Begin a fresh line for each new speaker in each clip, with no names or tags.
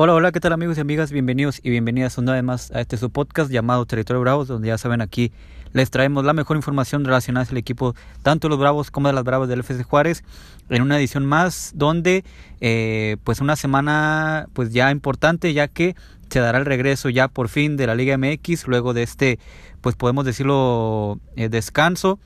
Hola, hola, ¿qué tal amigos y amigas? Bienvenidos y bienvenidas una vez más a este su podcast llamado Territorio Bravos, donde ya saben aquí les traemos la mejor información relacionada al equipo, tanto de los Bravos como de las Bravos del FC Juárez, en una edición más donde eh, pues una semana pues ya importante ya que se dará el regreso ya por fin de la Liga MX luego de este pues podemos decirlo eh, descanso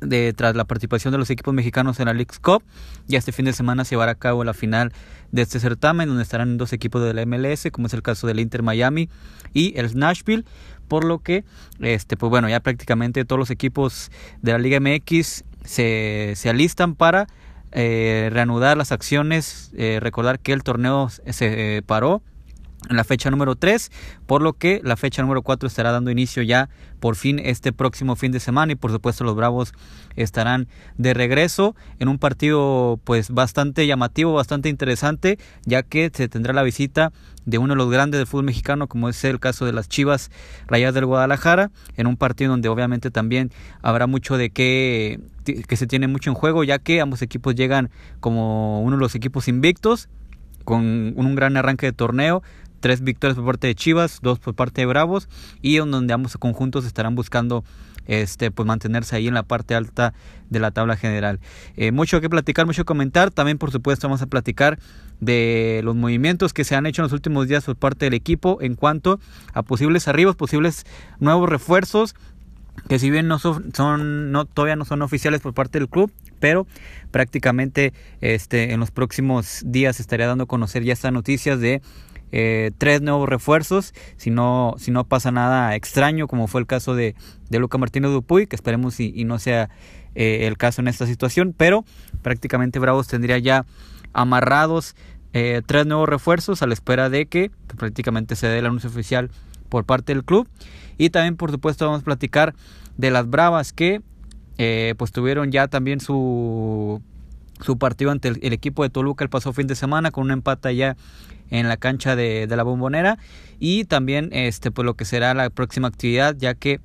de, tras la participación de los equipos mexicanos en la League Cup. Ya este fin de semana se llevará a cabo la final de este certamen, donde estarán dos equipos de la MLS, como es el caso del Inter Miami y el Nashville. Por lo que, este, pues bueno, ya prácticamente todos los equipos de la Liga MX se, se alistan para eh, reanudar las acciones. Eh, recordar que el torneo se eh, paró en la fecha número 3, por lo que la fecha número 4 estará dando inicio ya por fin este próximo fin de semana y por supuesto los Bravos estarán de regreso en un partido pues bastante llamativo, bastante interesante, ya que se tendrá la visita de uno de los grandes del fútbol mexicano como es el caso de las Chivas Rayas del Guadalajara, en un partido donde obviamente también habrá mucho de que que se tiene mucho en juego, ya que ambos equipos llegan como uno de los equipos invictos con un gran arranque de torneo, tres victorias por parte de Chivas, dos por parte de Bravos y en donde ambos conjuntos estarán buscando este pues mantenerse ahí en la parte alta de la tabla general. Eh, mucho que platicar, mucho que comentar. También por supuesto vamos a platicar de los movimientos que se han hecho en los últimos días por parte del equipo en cuanto a posibles arribos, posibles nuevos refuerzos que si bien no son, no todavía no son oficiales por parte del club, pero prácticamente este en los próximos días estaría dando a conocer ya estas noticias de eh, tres nuevos refuerzos, si no, si no pasa nada extraño, como fue el caso de, de Luca Martínez Dupuy, que esperemos y, no sea eh, el caso en esta situación, pero prácticamente Bravos tendría ya amarrados eh, tres nuevos refuerzos a la espera de que prácticamente se dé el anuncio oficial por parte del club. Y también, por supuesto, vamos a platicar de las Bravas que pues tuvieron ya también su, su partido ante el, equipo de Toluca el pasado fin de semana con un empate ya en la cancha de, la bombonera. Y también este pues lo que será la próxima actividad ya que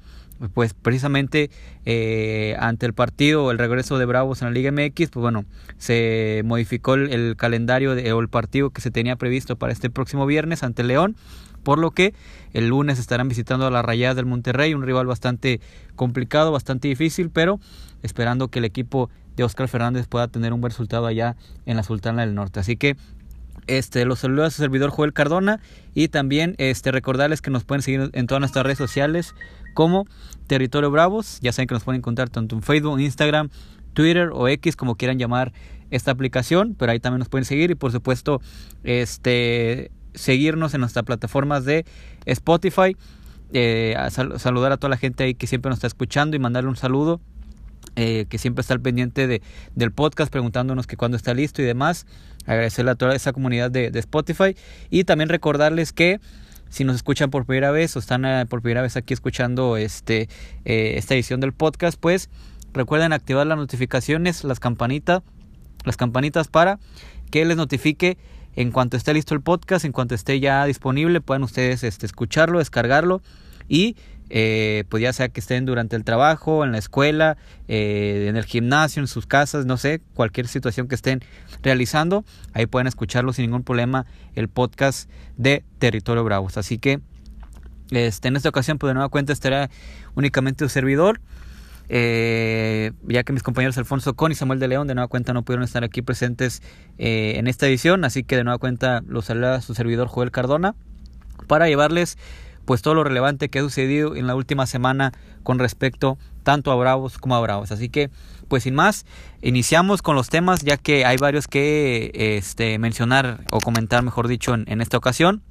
pues precisamente eh, ante el partido el regreso de Bravos en la Liga MX pues bueno se modificó el, calendario de, o el partido que se tenía previsto para este próximo viernes ante León por lo que el lunes estarán visitando a la Rayadas del Monterrey un rival bastante complicado bastante difícil pero esperando que el equipo de Oscar Fernández pueda tener un buen resultado allá en la Sultana del Norte. Así que este, los saludos a su servidor Joel Cardona y también este, recordarles que nos pueden seguir en todas nuestras redes sociales como Territorio Bravos. Ya saben que nos pueden encontrar tanto en Facebook, Instagram, Twitter o X, como quieran llamar esta aplicación, pero ahí también nos pueden seguir y por supuesto este, seguirnos en nuestras plataformas de Spotify. Eh, saludar a toda la gente ahí que siempre nos está escuchando y mandarle un saludo eh, que siempre está al pendiente de, del podcast preguntándonos que cuándo está listo y demás. Agradecerle a toda esa comunidad de, Spotify y también recordarles que si nos escuchan por primera vez o están eh, por primera vez aquí escuchando este, eh, esta edición del podcast, pues recuerden activar las notificaciones, las campanitas, las campanitas para que les notifique en cuanto esté listo el podcast, en cuanto esté ya disponible, puedan ustedes este, escucharlo, descargarlo y eh, pues ya sea que estén durante el trabajo, en la escuela, eh, en el gimnasio, en sus casas, no sé, cualquier situación que estén realizando, ahí pueden escucharlo sin ningún problema el podcast de Territorio Bravos. Así que este, en esta ocasión, pues de nueva cuenta estará únicamente un servidor. Eh, ya que mis compañeros Alfonso Con y Samuel de León de nueva cuenta no pudieron estar aquí presentes en esta edición, así que de nueva cuenta los saluda su servidor Joel Cardona para llevarles pues todo lo relevante que ha sucedido en la última semana con respecto tanto a Bravos como a Bravos. Así que, pues sin más, iniciamos con los temas ya que hay varios que este, mencionar o comentar, mejor dicho, en, esta ocasión.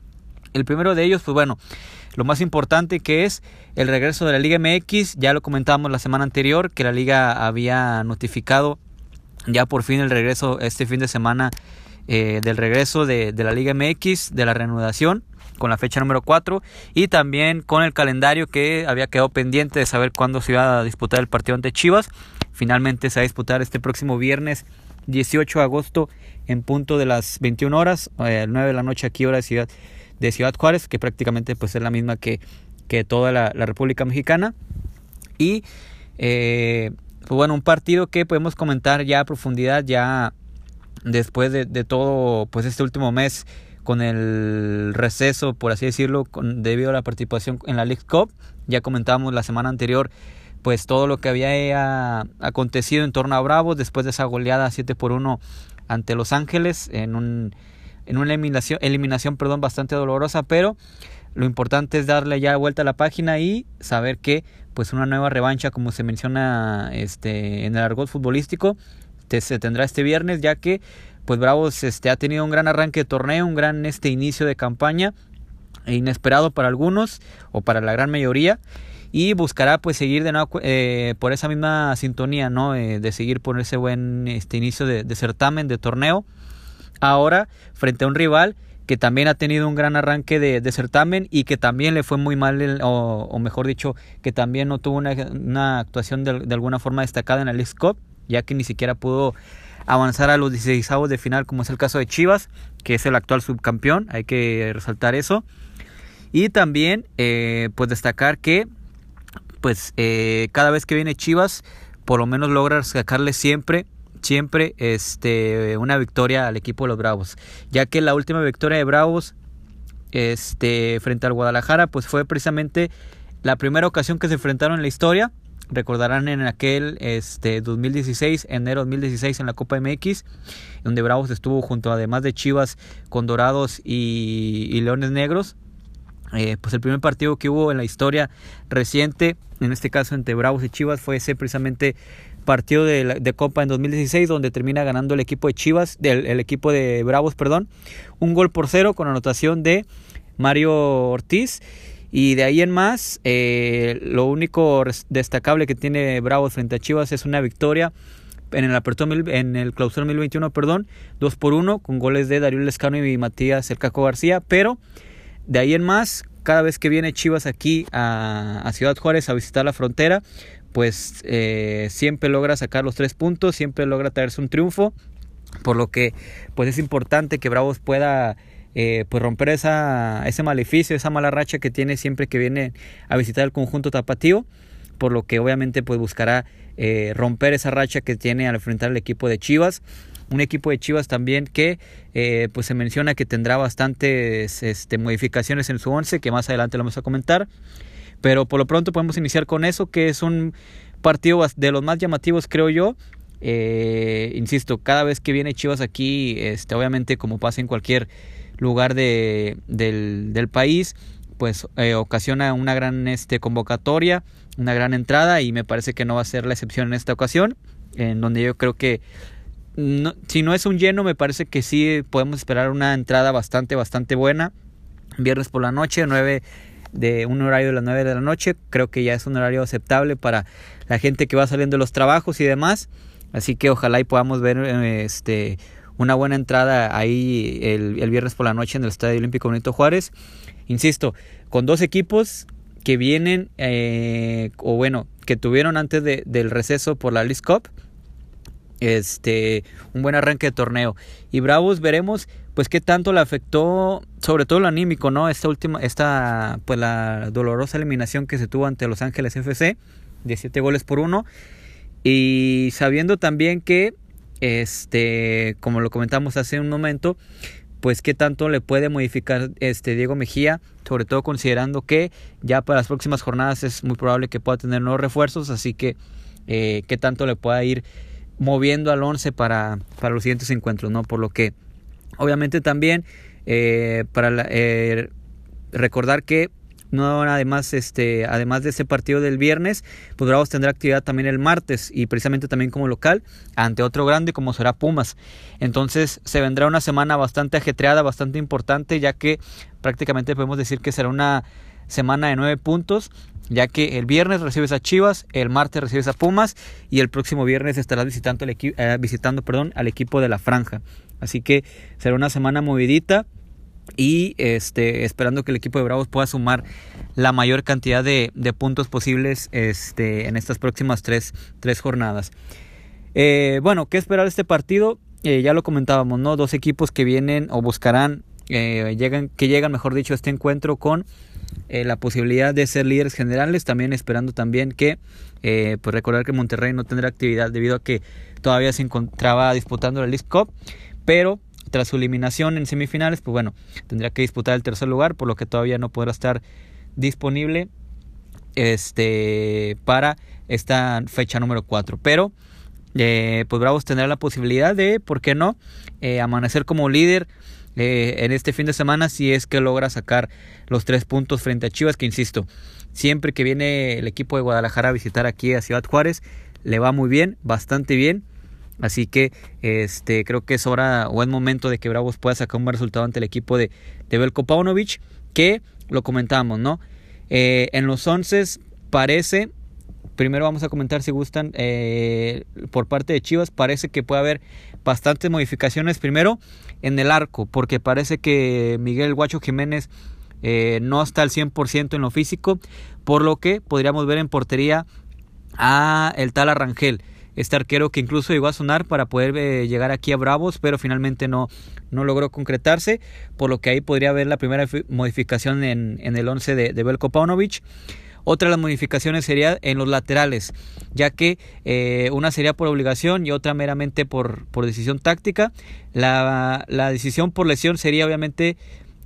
El primero de ellos, pues bueno, lo más importante que es el regreso de la Liga MX. Ya lo comentábamos la semana anterior que la liga había notificado ya por fin el regreso este fin de semana eh, del regreso de, de, la Liga MX, de la reanudación con la fecha número 4 y también con el calendario que había quedado pendiente de saber cuándo se iba a disputar el partido ante Chivas. Finalmente se va a disputar este próximo viernes 18 de agosto en punto de las 21 horas, eh, 9 de la noche aquí hora de Ciudad, de Ciudad Juárez, que prácticamente pues es la misma que, que toda la, República Mexicana. Y eh, pues bueno, un partido que podemos comentar ya a profundidad, ya después de, de todo pues este último mes con el receso, por así decirlo, debido a la participación en la League Cup. Ya comentábamos la semana anterior pues todo lo que había acontecido en torno a Bravos después de esa goleada 7 por 1 ante Los Ángeles en, un, en una eliminación, eliminación perdón, bastante dolorosa, pero lo importante es darle ya vuelta a la página y saber que pues una nueva revancha como se menciona este, en el argot futbolístico se tendrá este viernes ya que pues Bravos este, ha tenido un gran arranque de torneo, un gran este inicio de campaña inesperado para algunos o para la gran mayoría y buscará pues seguir de nuevo eh, por esa misma sintonía, ¿no? Eh, de seguir por ese buen este inicio de, certamen, de torneo. Ahora, frente a un rival que también ha tenido un gran arranque de, certamen y que también le fue muy mal, o, mejor dicho, que también no tuvo una, actuación de, alguna forma destacada en el League Cup, ya que ni siquiera pudo avanzar a los 16 de final, como es el caso de Chivas, que es el actual subcampeón, hay que resaltar eso. Y también, eh, pues destacar que pues eh, cada vez que viene Chivas, por lo menos logra sacarle siempre siempre este una victoria al equipo de los Bravos, ya que la última victoria de Bravos este frente al Guadalajara pues fue precisamente la primera ocasión que se enfrentaron en la historia. Recordarán en aquel este 2016, enero 2016 en la Copa MX, donde Bravos estuvo junto además de Chivas con Dorados y Leones Negros eh, pues el primer partido que hubo en la historia reciente, en este caso entre Bravos y Chivas, fue ese precisamente partido de, Copa en 2016, donde termina ganando el equipo de Chivas, del, el equipo de Bravos, perdón, un gol por cero con anotación de Mario Ortiz. Y de ahí en más, eh, lo único destacable que tiene Bravos frente a Chivas es una victoria en el apertura en el clausura 2021, perdón, 2 por 1 con goles de Darío Lescano y Matías El Caco García, pero de ahí en más, cada vez que viene Chivas aquí a, Ciudad Juárez a visitar la frontera, pues eh, siempre logra sacar los tres puntos, siempre logra traerse un triunfo, por lo que pues es importante que Bravos pueda eh, pues romper esa, ese maleficio, esa mala racha que tiene siempre que viene a visitar el conjunto tapatío, por lo que obviamente pues buscará eh, romper esa racha que tiene al enfrentar al equipo de Chivas un equipo de Chivas también que eh, pues se menciona que tendrá bastantes este, modificaciones en su once, que más adelante lo vamos a comentar. Pero por lo pronto podemos iniciar con eso, que es un partido de los más llamativos, creo yo. Eh, insisto, cada vez que viene Chivas aquí, este, obviamente como pasa en cualquier lugar de, del, país, pues eh, ocasiona una gran este, convocatoria, una gran entrada y me parece que no va a ser la excepción en esta ocasión, en donde yo creo que si no es un lleno, me parece que sí podemos esperar una entrada bastante, bastante buena. Viernes por la noche, 9 de un horario de las 9 de la noche. Creo que ya es un horario aceptable para la gente que va saliendo de los trabajos y demás. Así que ojalá y podamos ver este, una buena entrada ahí el, viernes por la noche en el Estadio Olímpico Benito Juárez. Insisto, con dos equipos que vienen, eh, o bueno, que tuvieron antes del receso por la League Cup este un buen arranque de torneo. Y Bravos veremos pues qué tanto le afectó sobre todo lo anímico no esta última esta pues la dolorosa eliminación que se tuvo ante Los Ángeles FC de 7 goles por uno. Y sabiendo también que este como lo comentamos hace un momento pues qué tanto le puede modificar este Diego Mejía, sobre todo considerando que ya para las próximas jornadas es muy probable que pueda tener nuevos refuerzos, así que eh, qué tanto le pueda ir moviendo al 11 para, para los siguientes encuentros, ¿no? Por lo que, obviamente también, eh, para eh, recordar que no además este además de ese partido del viernes pues Bravos tendrá actividad también el martes y precisamente también como local ante otro grande como será Pumas entonces se vendrá una semana bastante ajetreada bastante importante ya que prácticamente podemos decir que será una semana de nueve puntos ya que el viernes recibes a Chivas, el martes recibes a Pumas y el próximo viernes estarás visitando, el eh, visitando perdón, al equipo de la franja. Así que será una semana movidita y este, esperando que el equipo de Bravos pueda sumar la mayor cantidad de, puntos posibles este, en estas próximas tres, tres jornadas. Eh, bueno, ¿qué esperar de este partido? Eh, ya lo comentábamos, ¿no? Dos equipos que vienen o buscarán, llegan, que llegan, mejor dicho, a este encuentro con eh, la posibilidad de ser líderes generales, también esperando también que, eh, pues recordar que Monterrey no tendrá actividad debido a que todavía se encontraba disputando la League Cup, pero tras su eliminación en semifinales, pues bueno, tendría que disputar el tercer lugar, por lo que todavía no podrá estar disponible este, para esta fecha número 4. Pero, eh, pues Bravos tendrá la posibilidad de, ¿por qué no?, eh, amanecer como líder eh, en este fin de semana si es que logra sacar los tres puntos frente a Chivas, que insisto, siempre que viene el equipo de Guadalajara a visitar aquí a Ciudad Juárez, le va muy bien, bastante bien. Así que este, creo que es hora o es momento de que Bravos pueda sacar un buen resultado ante el equipo de, de Belko que lo comentamos, ¿no? Eh, en los 11 parece, primero vamos a comentar si gustan, eh, por parte de Chivas, parece que puede haber bastantes modificaciones. Primero, en el arco, porque parece que Miguel Guacho Jiménez eh, no está al 100% en lo físico, por lo que podríamos ver en portería a el tal Arrangel este arquero que incluso llegó a sonar para poder eh, llegar aquí a Bravos, pero finalmente no, no logró concretarse, por lo que ahí podría haber la primera modificación en, en el 11 de, de Belko Paunovic. Otra de las modificaciones sería en los laterales, ya que eh, una sería por obligación y otra meramente por, por decisión táctica. La, la, decisión por lesión sería obviamente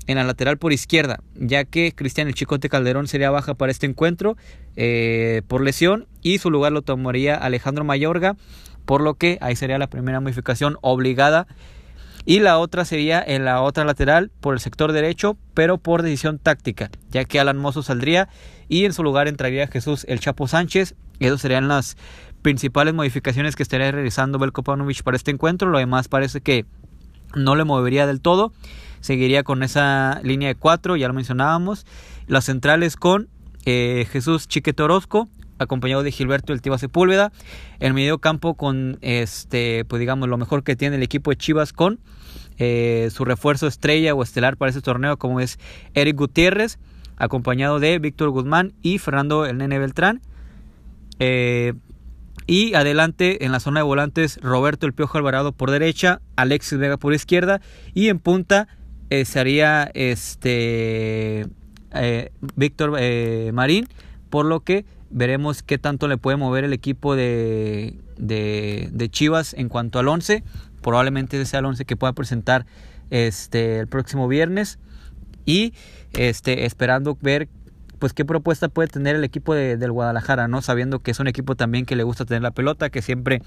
en la lateral por izquierda, ya que Cristian el Chicote Calderón sería baja para este encuentro eh, por lesión y su lugar lo tomaría Alejandro Mayorga, por lo que ahí sería la primera modificación obligada. Y la otra sería en la otra lateral por el sector derecho, pero por decisión táctica, ya que Alan Mozo saldría y en su lugar entraría Jesús el Chapo Sánchez. Esas serían las principales modificaciones que estaría realizando Belko Paunovic para este encuentro. Lo demás parece que no le movería del todo seguiría con esa línea de cuatro, ya lo mencionábamos. Las centrales con eh, Jesús Chiquete Orozco, acompañado de Gilberto El Tiba Sepúlveda. El medio campo con, este, pues digamos, lo mejor que tiene el equipo de Chivas con eh, su refuerzo estrella o estelar para este torneo, como es Eric Gutiérrez, acompañado de Víctor Guzmán y Fernando El Nene Beltrán. Eh, y adelante en la zona de volantes Roberto El Piojo Alvarado por derecha, Alexis Vega por izquierda y en punta eh, sería este eh, Víctor eh, Marín, por lo que veremos qué tanto le puede mover el equipo de, de, Chivas en cuanto al 11. Probablemente ese sea el 11 que pueda presentar este, el próximo viernes. Y este, esperando ver pues qué propuesta puede tener el equipo de, del Guadalajara, ¿no? Sabiendo que es un equipo también que le gusta tener la pelota, que siempre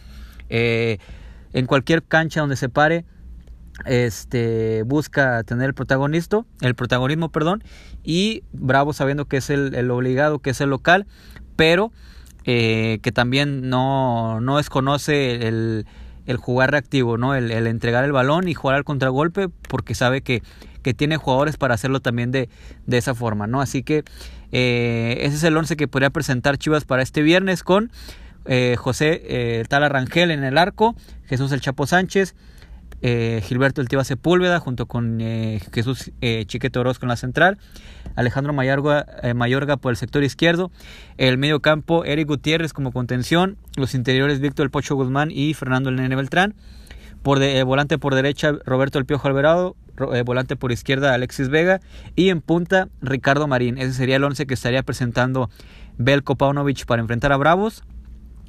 en cualquier cancha donde se pare este busca tener el protagonista, el protagonismo, perdón, y Bravo sabiendo que es el, obligado, que es el local, pero eh, que también no, no desconoce el, jugar reactivo, ¿no? El, entregar el balón y jugar al contragolpe, porque sabe que, que tiene jugadores para hacerlo también de, de esa forma, ¿no? Así que eh, ese es el once que podría presentar Chivas para este viernes con eh, José Tala Rangel en el arco, Jesús el Chapo Sánchez, eh, Gilberto El Tiba Sepúlveda junto con eh, Jesús eh, Chiquete en la central, Alejandro Mayorga, eh, Mayorga por el sector izquierdo, el medio campo Eric Gutiérrez como contención, los interiores Víctor El Pocho Guzmán y Fernando El Nene Beltrán, por volante por derecha Roberto El Piojo Alvarado, volante por izquierda Alexis Vega y en punta Ricardo Marín. Ese sería el once que estaría presentando Belko Paunovic para enfrentar a Bravos.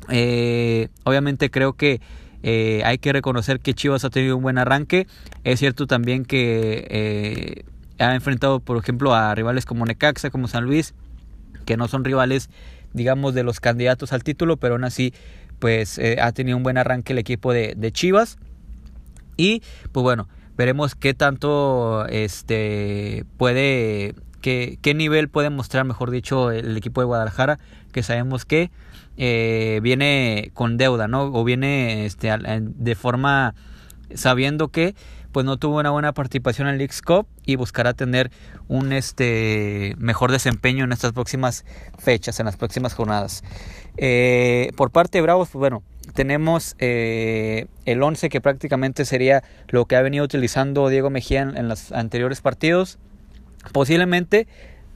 obviamente creo que eh, hay que reconocer que Chivas ha tenido un buen arranque. Es cierto también que eh, ha enfrentado, por ejemplo, a rivales como Necaxa, como San Luis, que no son rivales, digamos, de los candidatos al título, pero aún así, pues eh, ha tenido un buen arranque el equipo de, de Chivas. Y, pues bueno, veremos qué tanto este puede qué, qué nivel puede mostrar mejor dicho el equipo de Guadalajara que sabemos que eh, viene con deuda, ¿no? O viene este, de forma sabiendo que pues no tuvo una buena participación en el Leagues Cup y buscará tener un este mejor desempeño en estas próximas fechas, en las próximas jornadas. Eh, por parte de Bravos, pues bueno, tenemos eh, el 11 que prácticamente sería lo que ha venido utilizando Diego Mejía en, los anteriores partidos. Posiblemente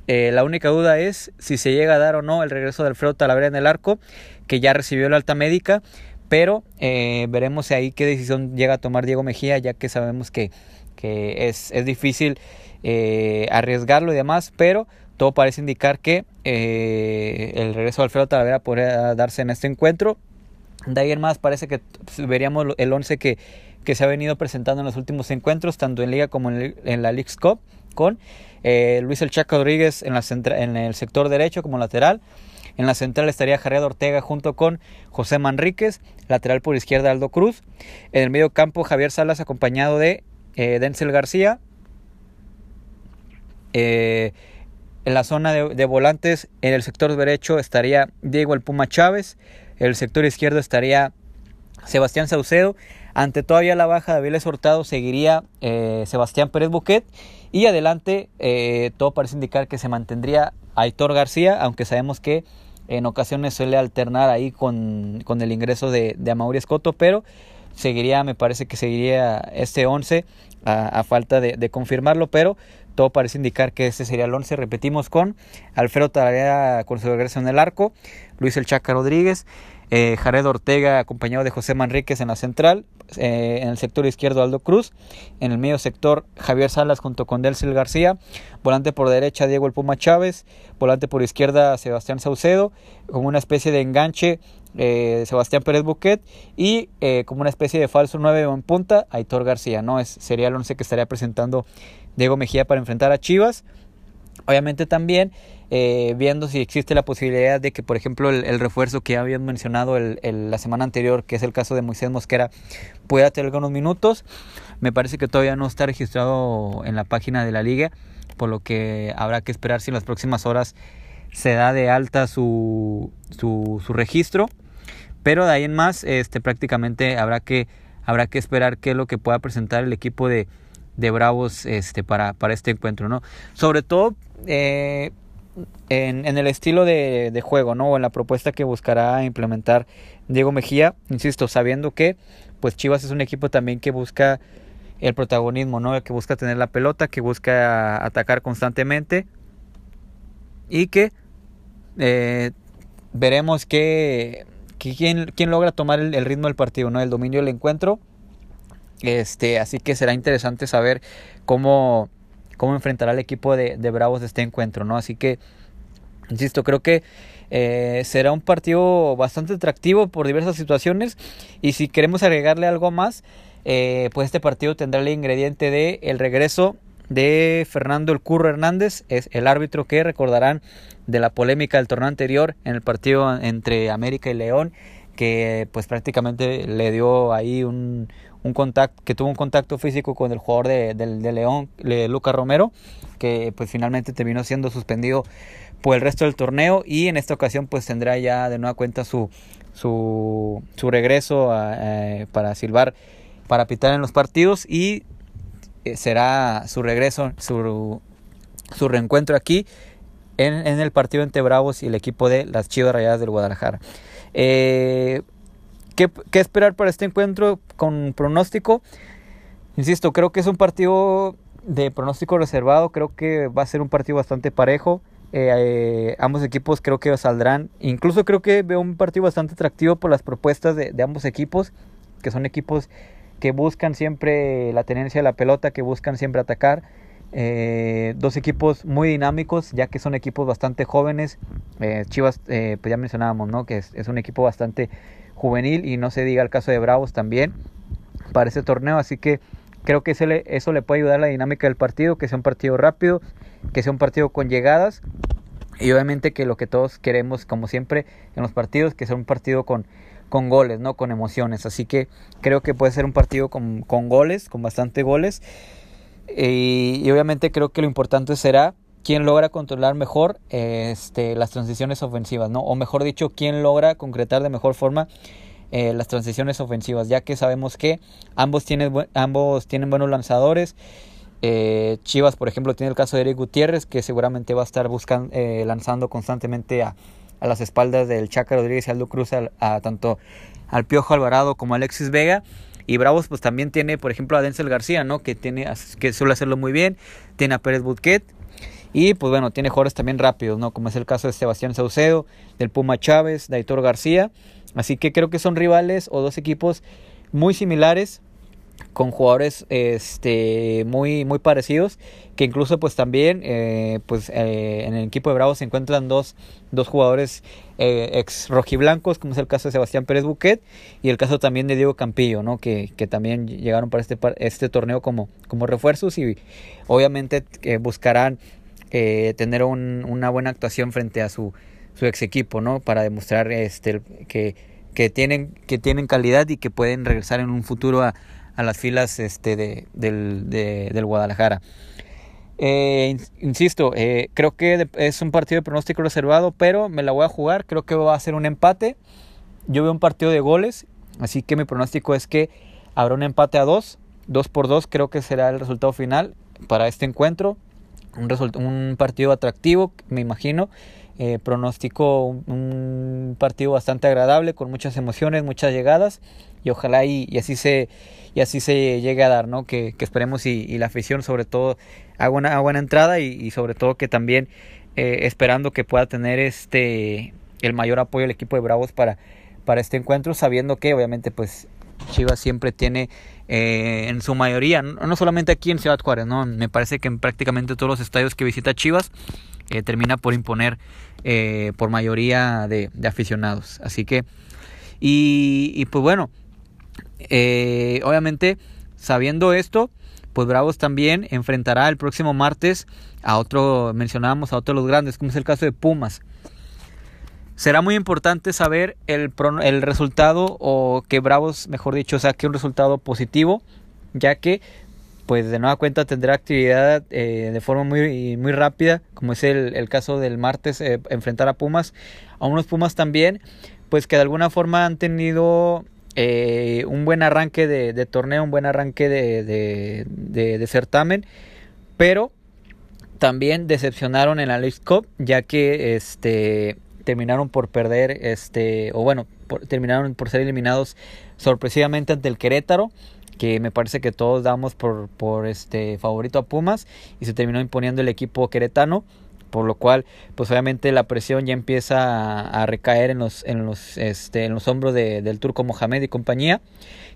eh, la única duda es si se llega a dar o no el regreso de Alfredo Talavera en el arco, que ya recibió la alta médica, pero eh, veremos ahí qué decisión llega a tomar Diego Mejía, ya que sabemos que, que es, es, difícil eh, arriesgarlo y demás, pero todo parece indicar que el regreso de Alfredo Talavera podría darse en este encuentro. De ahí en más parece que veríamos el 11 que, que se ha venido presentando en los últimos encuentros, tanto en Liga como en, la League's Cup, con eh, Luis El Chaco Rodríguez en, el sector derecho como lateral. En la central estaría Jared Ortega junto con José Manríquez, lateral por izquierda Aldo Cruz. En el medio campo Javier Salas acompañado de eh, Denzel García. Eh, en la zona de, volantes, en el sector derecho estaría Diego El Puma Chávez. En el sector izquierdo estaría Sebastián Saucedo. Ante todavía la baja de Vélez Hurtado seguiría eh, Sebastián Pérez Buquet. Y adelante eh, todo parece indicar que se mantendría Aitor García, aunque sabemos que en ocasiones suele alternar ahí con, el ingreso de, de Amaury Escoto, pero seguiría, me parece que seguiría este 11 a, falta de, confirmarlo, pero todo parece indicar que este sería el 11. Repetimos con Alfredo Talavera con su regreso en el arco, Luis El Chaca Rodríguez, eh, Jared Ortega acompañado de José Manríquez en la central, eh, en el sector izquierdo Aldo Cruz, en el medio sector Javier Salas junto con Delcel García, volante por derecha Diego El Puma Chávez, volante por izquierda Sebastián Saucedo, como una especie de enganche eh, Sebastián Pérez Buquet y como una especie de falso 9 en punta Aitor García, ¿no? Es, sería el 11 que estaría presentando Diego Mejía para enfrentar a Chivas. Obviamente también eh, viendo si existe la posibilidad de que, por ejemplo, el, refuerzo que ya habían mencionado el, la semana anterior, que es el caso de Moisés Mosquera, pueda tener algunos minutos. Me parece que todavía no está registrado en la página de la liga, por lo que habrá que esperar si en las próximas horas se da de alta su, su, su registro. Pero de ahí en más, este, prácticamente habrá que, habrá que esperar qué es lo que pueda presentar el equipo de, de Bravos este, para, para este encuentro, ¿no? Sobre todo eh, en, el estilo de, de, juego, ¿no? O en la propuesta que buscará implementar Diego Mejía, insisto, sabiendo que pues Chivas es un equipo también que busca el protagonismo, ¿no? Que busca tener la pelota, que busca atacar constantemente y que eh, veremos que quién, quién logra tomar el, ritmo del partido, ¿no? El dominio del encuentro. Este, así que será interesante saber cómo, cómo enfrentará el equipo de, de Bravos este encuentro, ¿no? Así que, insisto, creo que eh, será un partido bastante atractivo por diversas situaciones. Y si queremos agregarle algo más, eh, pues este partido tendrá el ingrediente de el regreso de Fernando El Curro Hernández, es el árbitro que recordarán de la polémica del torneo anterior en el partido entre América y León, que pues prácticamente le dio ahí un, un contacto, que tuvo un contacto físico con el jugador de, de, León, Lucas Romero, que pues finalmente terminó siendo suspendido por el resto del torneo y en esta ocasión pues tendrá ya de nueva cuenta su, su, su regreso eh, para silbar, para pitar en los partidos y eh, será su regreso, su, su reencuentro aquí en, en, el partido entre Bravos y el equipo de las Chivas Rayadas del Guadalajara. Eh, ¿qué, ¿Qué esperar para este encuentro con pronóstico? Insisto, creo que es un partido de pronóstico reservado, creo que va a ser un partido bastante parejo. Eh, ambos equipos creo que saldrán. Incluso creo que veo un partido bastante atractivo por las propuestas de, ambos equipos, que son equipos que buscan siempre la tenencia de la pelota, que buscan siempre atacar. Eh, dos equipos muy dinámicos, ya que son equipos bastante jóvenes. Eh, Chivas, eh, pues ya mencionábamos, ¿no? Que es, un equipo bastante juvenil y no se diga el caso de Bravos también para este torneo. Así que creo que eso le, eso le puede ayudar a la dinámica del partido, que sea un partido rápido, que sea un partido con llegadas. Y obviamente que lo que todos queremos, como siempre, en los partidos, que sea un partido con, con goles, ¿no? Con emociones. Así que creo que puede ser un partido con, con goles, con bastante goles. Y, obviamente creo que lo importante será quién logra controlar mejor este, las transiciones ofensivas, ¿no? O mejor dicho, quién logra concretar de mejor forma eh, las transiciones ofensivas, ya que sabemos que ambos tienen, ambos tienen buenos lanzadores. Eh, Chivas, por ejemplo, tiene el caso de Eric Gutiérrez, que seguramente va a estar buscando, eh, lanzando constantemente a, a las espaldas del Chaca Rodríguez y Aldo Cruz a, tanto al Piojo Alvarado como a Alexis Vega. Y Bravos pues también tiene, por ejemplo, a Denzel García, ¿no? Que, tiene, que suele hacerlo muy bien. Tiene a Pérez Butquet. Y pues bueno, tiene jugadores también rápidos, ¿no? Como es el caso de Sebastián Saucedo, del Puma Chávez, de Aitor García. Así que creo que son rivales o dos equipos muy similares con jugadores este muy muy parecidos que incluso pues también eh, pues eh, en el equipo de Bravos se encuentran dos, dos jugadores eh, ex rojiblancos como es el caso de Sebastián Pérez Buquet y el caso también de Diego Campillo no que, que también llegaron para este este torneo como como refuerzos y obviamente buscarán tener un, una buena actuación frente a su ex equipo no para demostrar este que tienen calidad y que pueden regresar en un futuro a las filas este, de, del, del Guadalajara. Eh, insisto, eh, creo que es un partido de pronóstico reservado, pero me la voy a jugar. Creo que va a ser un empate. Yo veo un partido de goles, así que mi pronóstico es que habrá un empate a dos. Dos por dos creo que será el resultado final para este encuentro. Un, un partido atractivo, me imagino. Eh, pronóstico un, partido bastante agradable, con muchas emociones, muchas llegadas. Y ojalá y, y así se y así se llegue a dar, ¿no? Que, esperemos y, la afición sobre todo haga una buena entrada y, sobre todo que también eh, esperando que pueda tener este el mayor apoyo el equipo de Bravos para, para este encuentro, sabiendo que obviamente pues Chivas siempre tiene eh, en su mayoría, no, solamente aquí en Ciudad Juárez, ¿no? Me parece que en prácticamente todos los estadios que visita Chivas eh, termina por imponer por mayoría de, aficionados. Así que, y, y pues bueno, eh, obviamente, sabiendo esto, pues Bravos también enfrentará el próximo martes a otro, mencionábamos a otro de los grandes, como es el caso de Pumas. Será muy importante saber el, el resultado o que Bravos, mejor dicho, saque un resultado positivo, ya que pues de nueva cuenta tendrá actividad eh, de forma muy, muy rápida, como es el, el caso del martes, eh, enfrentar a Pumas, a unos Pumas también, pues que de alguna forma han tenido eh, un buen arranque de, torneo, un buen arranque de, certamen, pero también decepcionaron en la League Cup, ya que este, terminaron por perder, este, o bueno, terminaron por ser eliminados sorpresivamente ante el Querétaro que me parece que todos damos por, por este favorito a Pumas y se terminó imponiendo el equipo queretano por lo cual pues obviamente la presión ya empieza a, recaer en los en los este en los hombros del turco Mohamed y compañía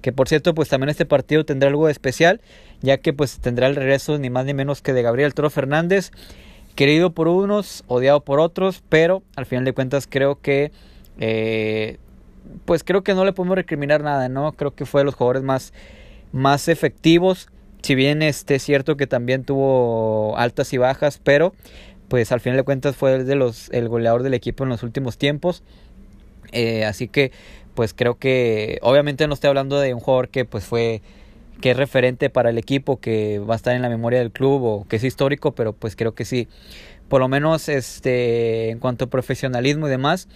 que por cierto pues también este partido tendrá algo especial ya que pues tendrá el regreso ni más ni menos que de Gabriel Toro Fernández querido por unos odiado por otros pero al final de cuentas creo que eh, pues creo que no le podemos recriminar nada no creo que fue de los jugadores más más efectivos si bien este es cierto que también tuvo altas y bajas pero pues al final de cuentas fue de los, el goleador del equipo en los últimos tiempos. Eh, así que pues creo que obviamente no estoy hablando de un jugador que pues fue que es referente para el equipo, que va a estar en la memoria del club o que es histórico, pero pues creo que sí. Por lo menos este en cuanto a profesionalismo y demás,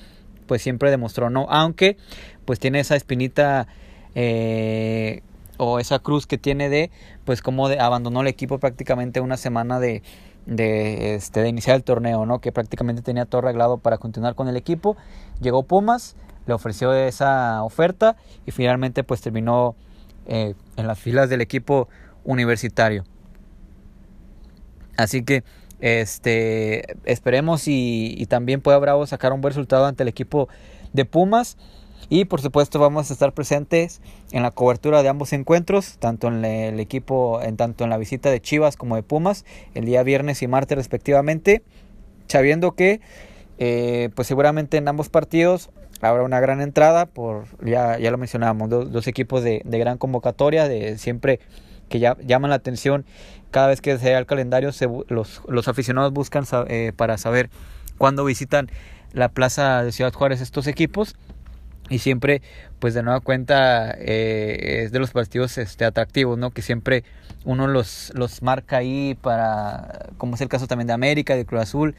pues siempre demostró no, aunque pues tiene esa espinita eh, o esa cruz que tiene de pues como de, abandonó el equipo prácticamente una semana de de, este, de iniciar el torneo, ¿no? que prácticamente tenía todo arreglado para continuar con el equipo. Llegó Pumas, le ofreció esa oferta y finalmente pues terminó eh, en las filas del equipo universitario. Así que este esperemos y, también pueda Bravo sacar un buen resultado ante el equipo de Pumas. Y por supuesto vamos a estar presentes en la cobertura de ambos encuentros, tanto en el equipo, en tanto en la visita de Chivas como de Pumas, el día viernes y martes respectivamente, sabiendo que eh, pues seguramente en ambos partidos habrá una gran entrada, por ya, ya lo mencionábamos, dos, equipos de, gran convocatoria, de siempre que ya llaman la atención. Cada vez que se da el calendario, los, los, aficionados buscan eh, para saber cuándo visitan la plaza de Ciudad Juárez estos equipos. Y siempre pues de nueva cuenta eh, es de los partidos este atractivos no que siempre uno los los marca ahí para como es el caso también de América de Cruz Azul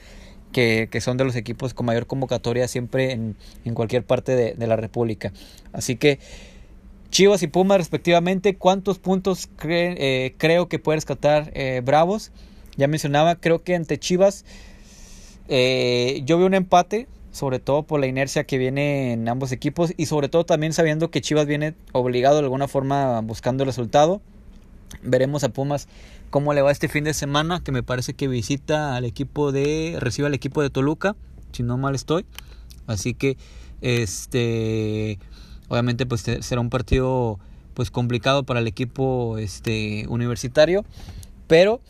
que, que son de los equipos con mayor convocatoria siempre en, en cualquier parte de, de, la República así que Chivas y Pumas respectivamente cuántos puntos eh, creo que puede rescatar eh, Bravos ya mencionaba creo que ante Chivas yo veo un empate sobre todo por la inercia que viene en ambos equipos y sobre todo también sabiendo que Chivas viene obligado de alguna forma buscando el resultado. Veremos a Pumas cómo le va este fin de semana, que me parece que visita al equipo de recibe al equipo de Toluca, si no mal estoy. Así que este obviamente pues será un partido pues complicado para el equipo este universitario, pero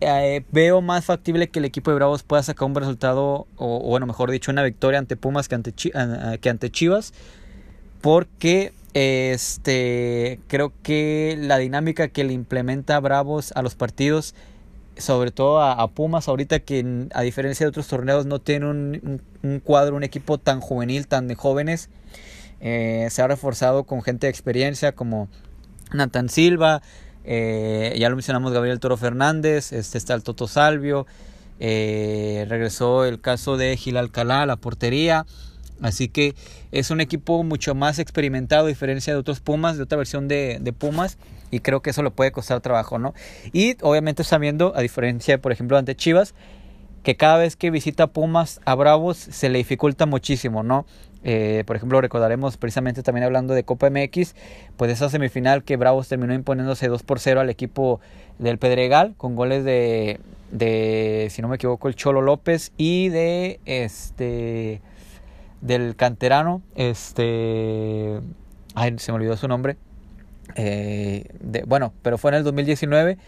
eh, veo más factible que el equipo de Bravos pueda sacar un resultado, o, bueno, mejor dicho, una victoria ante Pumas que ante, que ante Chivas, porque este creo que la dinámica que le implementa Bravos a los partidos, sobre todo a, Pumas, ahorita que a diferencia de otros torneos no tiene un, un, cuadro, un equipo tan juvenil, tan de jóvenes, eh, se ha reforzado con gente de experiencia como Nathan Silva, eh, ya lo mencionamos Gabriel Toro Fernández, este está el Toto Salvio, eh, regresó el caso de Gil Alcalá, la portería. Así que es un equipo mucho más experimentado a diferencia de otros Pumas, de otra versión de, Pumas, y creo que eso le puede costar trabajo, ¿no? Y obviamente sabiendo, a diferencia, por ejemplo, ante Chivas, que cada vez que visita Pumas a Bravos se le dificulta muchísimo, ¿no? Eh, por ejemplo, recordaremos precisamente también hablando de Copa MX, pues esa semifinal que Bravos terminó imponiéndose 2 por 0 al equipo del Pedregal con goles de, de si no me equivoco, el Cholo López y de este del canterano, este, ay, se me olvidó su nombre, eh, bueno, pero fue en el 2019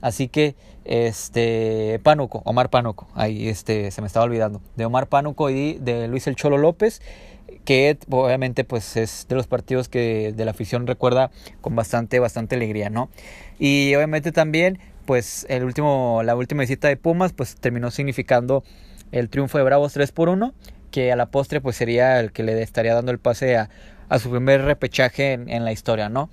Así que, este, Pánuco, Omar Pánuco, ahí este, se me estaba olvidando, de Omar Pánuco y de Luis El Cholo López, que obviamente pues es de los partidos que de la afición recuerda con bastante bastante alegría, ¿no? Y obviamente también pues el último la última visita de Pumas pues terminó significando el triunfo de Bravos 3 por 1, que a la postre pues sería el que le estaría dando el pase a, su primer repechaje en, la historia, ¿no?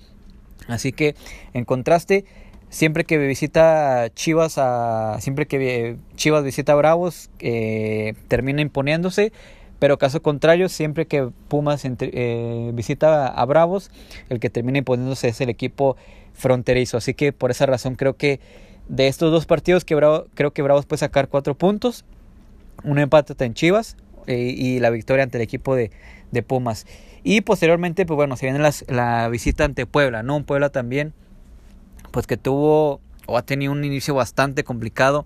Así que en contraste siempre que visita Chivas a siempre que Chivas visita a Bravos eh, termina imponiéndose pero caso contrario, siempre que Pumas eh, visita a Bravos, el que termina imponiéndose es el equipo fronterizo. Así que por esa razón creo que de estos dos partidos que creo que Bravos puede sacar cuatro puntos, un empate en Chivas eh, y la victoria ante el equipo de, Pumas. Y posteriormente, pues bueno, se viene la visita ante Puebla, ¿no? Un Puebla también, pues que tuvo o ha tenido un inicio bastante complicado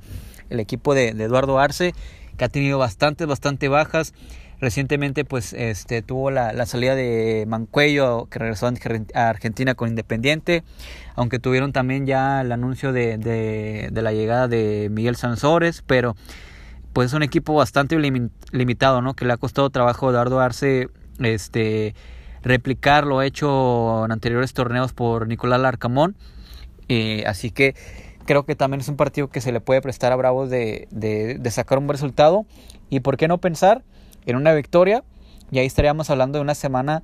el equipo de, de Eduardo Arce que ha tenido bastantes, bastante bajas. Recientemente pues este, tuvo la, salida de Mancuello que regresó a Argentina con Independiente, aunque tuvieron también ya el anuncio de, de, la llegada de Miguel Sansores, pero pues es un equipo bastante limitado, ¿no? Que le ha costado trabajo a Eduardo Arce este, replicar lo hecho en anteriores torneos por Nicolás Larcamón. Eh, así que creo que también es un partido que se le puede prestar a Bravos de, de, sacar un resultado. Y por qué no pensar en una victoria. Y ahí estaríamos hablando de una semana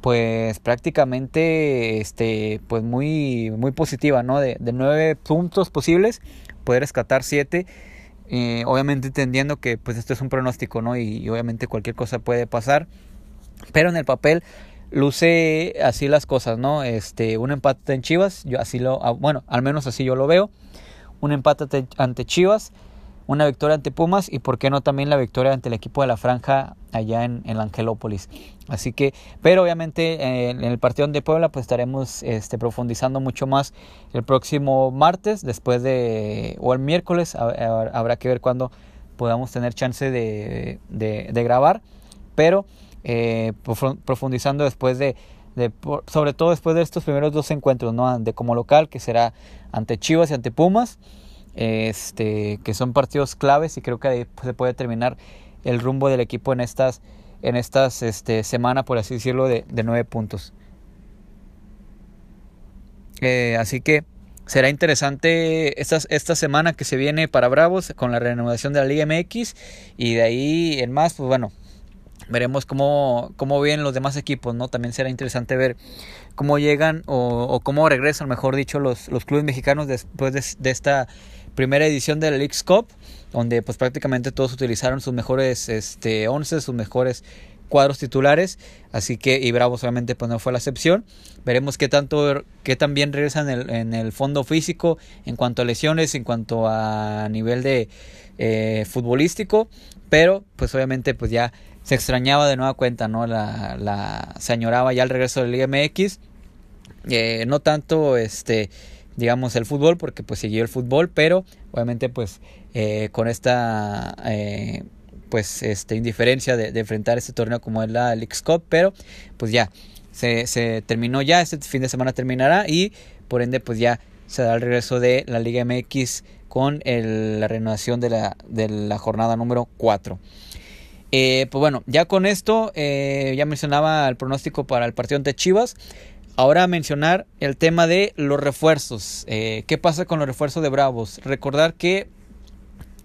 pues prácticamente este pues muy muy positiva no de, de nueve puntos posibles poder rescatar siete eh, obviamente entendiendo que pues esto es un pronóstico no y, obviamente cualquier cosa puede pasar pero en el papel luce así las cosas, ¿no? Este, un empate en Chivas, yo así lo, ah, bueno, al menos así yo lo veo. Un empate ante Chivas, una victoria ante Pumas y por qué no también la victoria ante el equipo de la Franja allá en, en Angelópolis. Así que, pero obviamente eh, en el partido de Puebla pues estaremos este, profundizando mucho más el próximo martes, después de, o el miércoles, habrá que ver cuándo podamos tener chance de, de, de grabar, pero eh, profundizando después de, sobre todo después de estos primeros dos encuentros, ¿no? De como local, que será ante Chivas y ante Pumas, este, que son partidos claves y creo que ahí se puede terminar el rumbo del equipo en estas, en estas este, semana, por así decirlo, de, de nueve puntos. Eh, así que será interesante esta, esta semana que se viene para Bravos con la reanudación de la Liga MX y de ahí en más, pues bueno, veremos cómo, cómo vienen los demás equipos, ¿no? También será interesante ver cómo llegan o, cómo regresan, mejor dicho, los, los clubes mexicanos después de, esta primera edición de la League's Cup, donde pues prácticamente todos utilizaron sus mejores este, 11, sus mejores cuadros titulares, así que y Bravos obviamente pues no fue la excepción. Veremos qué tanto qué regresan en el, fondo físico en cuanto a lesiones, en cuanto a nivel de eh, futbolístico, pero pues obviamente pues ya se extrañaba de nueva cuenta, ¿no? La, la se añoraba ya el regreso del Liga MX. Eh, no tanto este digamos el fútbol porque pues siguió el fútbol pero obviamente pues eh, con esta eh, pues este indiferencia de, enfrentar este torneo como es la League Cup pero pues ya se, se terminó ya, este fin de semana terminará y por ende pues ya se da el regreso de la Liga MX con la renovación de la, de la jornada número 4. Eh, pues bueno, ya con esto, ya mencionaba el pronóstico para el partido ante Chivas. Ahora mencionar el tema de los refuerzos. Eh, ¿Qué pasa con los refuerzos de Bravos? Recordar que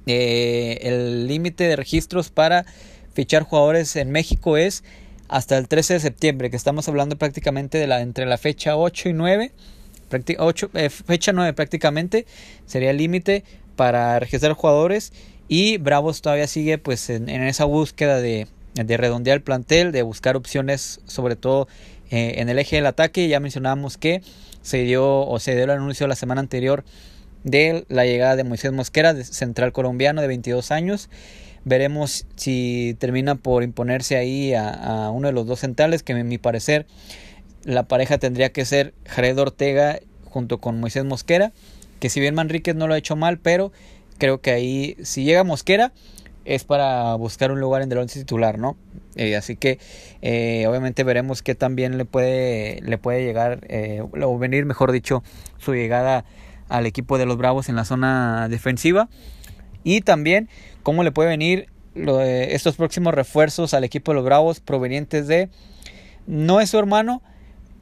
el límite de registros para fichar jugadores en México es hasta el 13 de septiembre, que estamos hablando prácticamente de la entre la fecha 8 y 9 eh, fecha 9 prácticamente sería el límite para registrar jugadores y Bravos todavía sigue pues en, esa búsqueda de, de, redondear el plantel, de buscar opciones sobre todo eh, en el eje del ataque. Ya mencionábamos que se dio o se dio el anuncio la semana anterior de la llegada de Moisés Mosquera, de central colombiano de 22 años. Veremos si termina por imponerse ahí a, a uno de los dos centrales, que en mi parecer la pareja tendría que ser Jared Ortega junto con Moisés Mosquera, que si bien Manríquez no lo ha hecho mal, pero creo que ahí si llega Mosquera es para buscar un lugar en el once titular, ¿no? Eh, así que eh, obviamente veremos qué también le puede, le puede llegar, eh, o venir, mejor dicho, su llegada al equipo de los Bravos en la zona defensiva. Y también cómo le puede venir estos próximos refuerzos al equipo de los Bravos provenientes de, no es su hermano,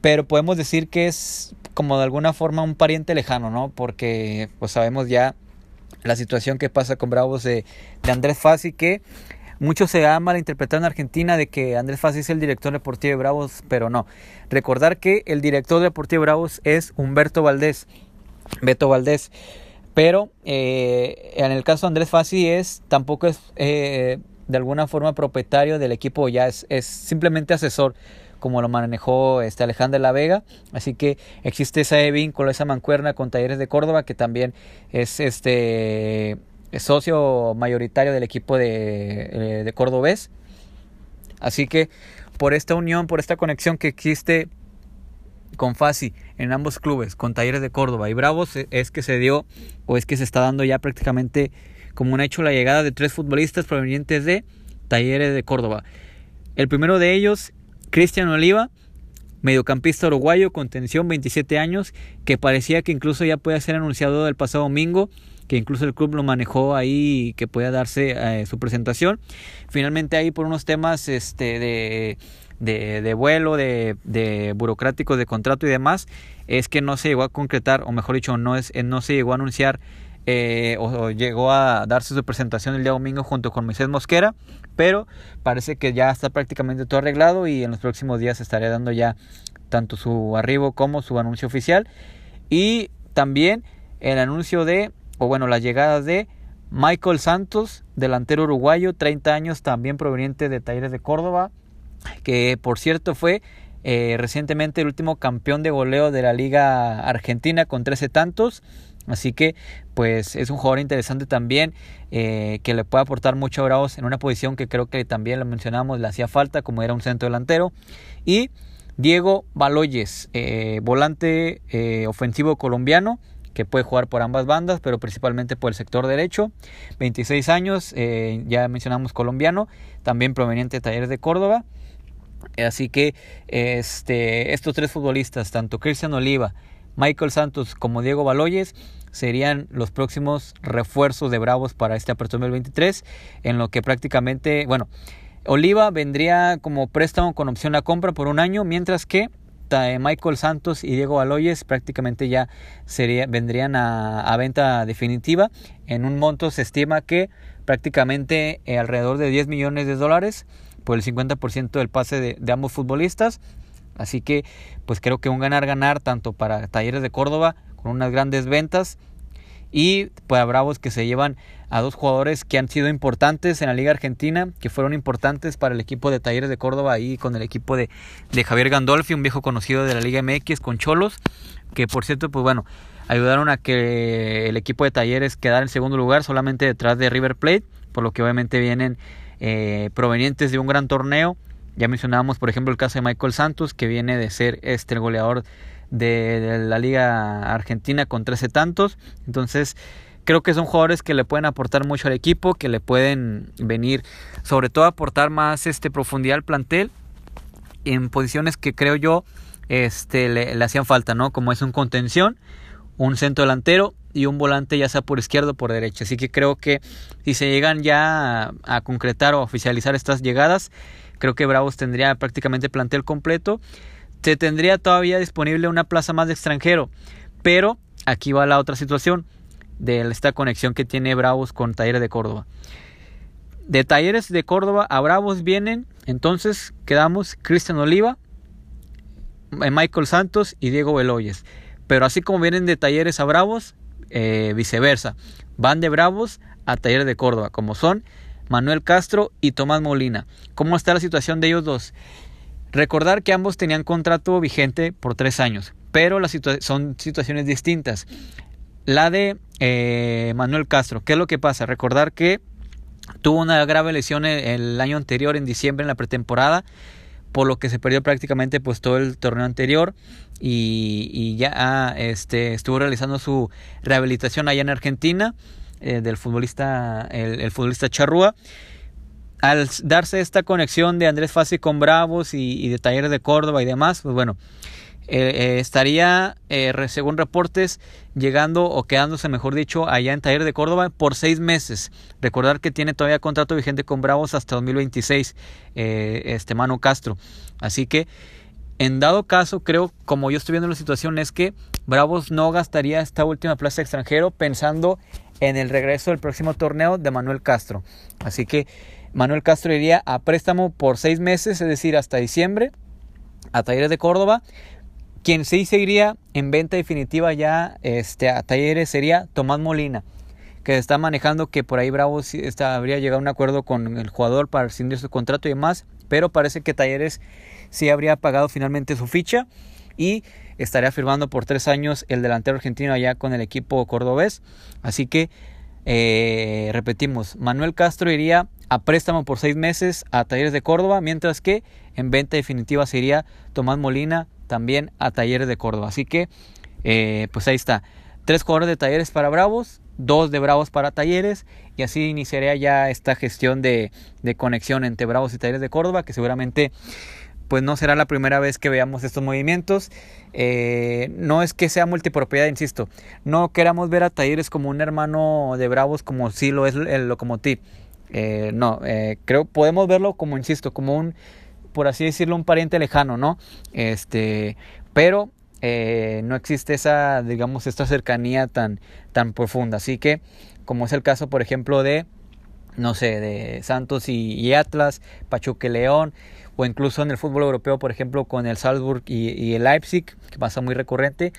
pero podemos decir que es como de alguna forma un pariente lejano, ¿no? Porque pues sabemos ya la situación que pasa con Bravos de, de Andrés Fassi que muchos se han malinterpretado en Argentina de que Andrés Fassi es el director deportivo de Bravos, pero no. Recordar que el director deportivo de Bravos es Humberto Valdés, Beto Valdés. Pero eh, en el caso de Andrés Fassi es tampoco es eh, de alguna forma propietario del equipo, ya es, es simplemente asesor como lo manejó este Alejandro de la Vega. Así que existe ese vínculo, esa mancuerna con Talleres de Córdoba, que también es este socio mayoritario del equipo de, eh, de Cordobés. Así que por esta unión, por esta conexión que existe con Fasi en ambos clubes, con Talleres de Córdoba y Bravos, e, es que se dio o es que se está dando ya prácticamente como un hecho la llegada de tres futbolistas provenientes de Talleres de Córdoba. El primero de ellos Cristian Oliva, mediocampista uruguayo con tensión 27 años, que parecía que incluso ya puede ser anunciado el pasado domingo, que incluso el club lo manejó ahí que pueda darse eh, su presentación. Finalmente ahí por unos temas este, de, de, de vuelo, de, de burocráticos, de contrato y demás, es que no se llegó a concretar, o mejor dicho, no, es, no se llegó a anunciar eh, o, llegó a darse su presentación el día domingo junto con Moisés Mosquera, pero parece que ya está prácticamente todo arreglado y en los próximos días estaré dando ya tanto su arribo como su anuncio oficial. Y también el anuncio de, o bueno, las llegadas de Michael Santos, delantero uruguayo, 30 años, también proveniente de Talleres de Córdoba, que por cierto fue eh, recientemente el último campeón de goleo de la Liga Argentina con 13 tantos. Así que pues es un jugador interesante también eh, que le puede aportar mucho a en una posición que creo que también lo mencionamos, le hacía falta como era un centro delantero. Y Diego Baloyes, eh, volante ofensivo colombiano que puede jugar por ambas bandas, pero principalmente por el sector derecho. 26 años, ya mencionamos colombiano, también proveniente de Talleres de Córdoba. Así que este, estos tres futbolistas, tanto Cristian Oliva, Michael Santos como Diego Baloyes serían los próximos refuerzos de Bravos para este Apertura 2023, en lo que prácticamente, bueno, Oliva vendría como préstamo con opción a compra por un año, mientras que Michael Santos y Diego Baloyes prácticamente ya sería, vendrían a, venta definitiva. En un monto se estima que prácticamente eh, alrededor de 10 millones de dólares por el 50% del pase de, ambos futbolistas. Así que pues creo que un ganar-ganar tanto para Talleres de Córdoba con unas grandes ventas y pues Bravos que se llevan a dos jugadores que han sido importantes en la Liga Argentina, que fueron importantes para el equipo de Talleres de Córdoba y con el equipo de, de Javier Gandolfi, un viejo conocido de la Liga MX con Cholos, que por cierto, pues bueno, ayudaron a que el equipo de Talleres quedara en segundo lugar solamente detrás de River Plate, por lo que obviamente vienen eh, provenientes de un gran torneo ya mencionábamos, por ejemplo, el caso de Michael Santos, que viene de ser este goleador de, la Liga Argentina con 13 tantos. Entonces, creo que son jugadores que le pueden aportar mucho al equipo, que le pueden venir, sobre todo, a aportar más este profundidad al plantel. en posiciones que creo yo este, le, hacían falta, ¿no? Como es un contención, un centro delantero y un volante ya sea por izquierda o por derecha. Así que creo que si se llegan ya a, concretar o oficializar estas llegadas, creo que Bravos tendría prácticamente plantel completo. Se tendría todavía disponible una plaza más de extranjero, pero aquí va la otra situación de esta conexión que tiene Bravos con Talleres de Córdoba. De Talleres de Córdoba a Bravos vienen, entonces quedamos Cristian Oliva, eh, Michael Santos y Diego Beloyes. Pero así como vienen de Talleres a Bravos, eh, viceversa. Van de Bravos a Talleres de Córdoba, como son Manuel Castro y Tomás Molina. ¿Cómo está la situación de ellos dos? Recordar que ambos tenían contrato vigente por tres años, pero son situaciones distintas. La de eh, Manuel Castro, ¿qué es lo que pasa? Recordar que tuvo una grave lesión el, año anterior, en diciembre, en la pretemporada, por lo que se perdió prácticamente pues todo el torneo anterior y, ya ah, este, estuvo realizando su rehabilitación allá en Argentina eh, del futbolista, el, futbolista Charrúa. Al darse esta conexión de Andrés Fassi con Bravos y, y de Talleres de Córdoba y demás, pues bueno, eh, eh, estaría, según reportes, llegando o quedándose, mejor dicho, allá en Taller de Córdoba por seis meses. Recordar que tiene todavía contrato vigente con Bravos hasta 2026, este Mano Castro. Así que, en dado caso, creo, como yo estoy viendo la situación, es que Bravos no gastaría esta última plaza extranjero pensando en el regreso del próximo torneo de Manuel Castro. Así que Manuel Castro iría a préstamo por seis meses, es decir, hasta diciembre, a Talleres de Córdoba quien sí seguiría en venta definitiva ya este, a talleres sería Tomás Molina, que está manejando que por ahí Bravo está, habría llegado a un acuerdo con el jugador para rescindir su contrato y demás, pero parece que Talleres sí habría pagado finalmente su ficha y estaría firmando por tres años el delantero argentino allá con el equipo cordobés. Así que eh, repetimos, Manuel Castro iría a préstamo por seis meses a Talleres de Córdoba, mientras que en venta definitiva sería Tomás Molina también a Talleres de Córdoba. Así que, eh, pues ahí está. Tres jugadores de Talleres para Bravos, dos de Bravos para Talleres y así iniciaría ya esta gestión de, conexión entre Bravos y Talleres de Córdoba que seguramente pues no será la primera vez que veamos estos movimientos. Eh, no es que sea multipropiedad, insisto. No queramos ver a Talleres como un hermano de Bravos como si lo es el Locomotiv. Eh, no, creo podemos verlo como, insisto, como un por así decirlo, un pariente lejano, ¿no? Este, pero eh, no existe esa, digamos, esta cercanía tan, tan profunda. Así que, como es el caso, por ejemplo, de, no sé, de Santos y, Atlas, Pachuca León, o incluso en el fútbol europeo, por ejemplo, con el Salzburg y, el Leipzig, que pasa muy recurrente.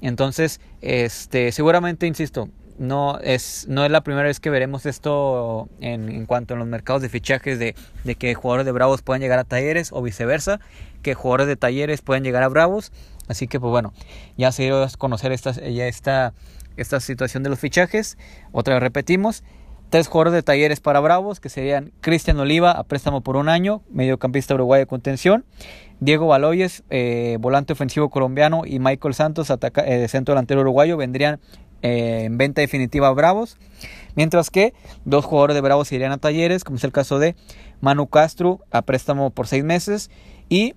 Entonces, este, seguramente, insisto, no es, no es la primera vez que veremos esto en, en cuanto a los mercados de fichajes de, de, que jugadores de Bravos puedan llegar a Talleres o viceversa, que jugadores de Talleres puedan llegar a Bravos. Así que pues bueno, ya se dio a conocer esta, ya esta, esta situación de los fichajes. Otra vez repetimos. Tres jugadores de talleres para Bravos, que serían Cristian Oliva, a préstamo por un año, mediocampista uruguayo de contención. Diego Baloyes, eh, volante ofensivo colombiano. Y Michael Santos, eh, centro delantero uruguayo, vendrían eh, en venta definitiva a Bravos. Mientras que dos jugadores de Bravos irían a Talleres, como es el caso de Manu Castro a préstamo por seis meses y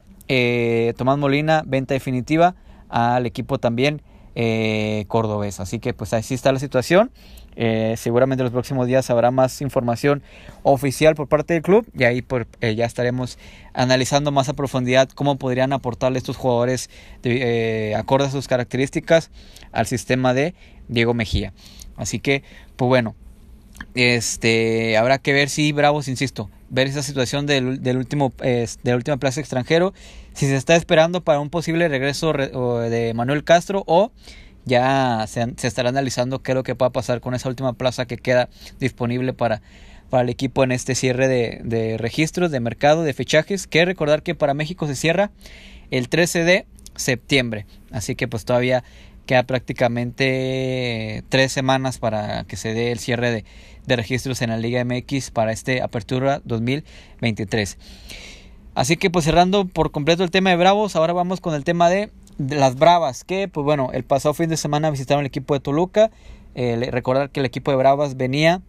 Tomás Molina, venta definitiva al equipo también cordobés. Así que pues así está la situación. Seguramente en los próximos días habrá más información oficial por parte del club y ahí por, ya estaremos analizando más a profundidad cómo podrían aportarle estos jugadores de, acorde a sus características al sistema de Diego Mejía. Así que, pues bueno, este, habrá que ver si Bravos, insisto, ver esa situación del, último, de la última plaza extranjero, si se está esperando para un posible regreso de Manuel Castro o ya se, estará analizando qué es lo que va a pasar con esa última plaza que queda disponible para, para el equipo en este cierre de, de registros, de mercado, de fichajes, que recordar que para México se cierra el 13 de septiembre, así que pues todavía Queda prácticamente tres semanas para que se dé el cierre de, registros en la Liga MX para este Apertura 2023. Así que pues cerrando por completo el tema de Bravos, ahora vamos con el tema de, las Bravas, que pues bueno, el pasado fin de semana visitaron el equipo de Toluca. Recordar que el equipo de Bravas venía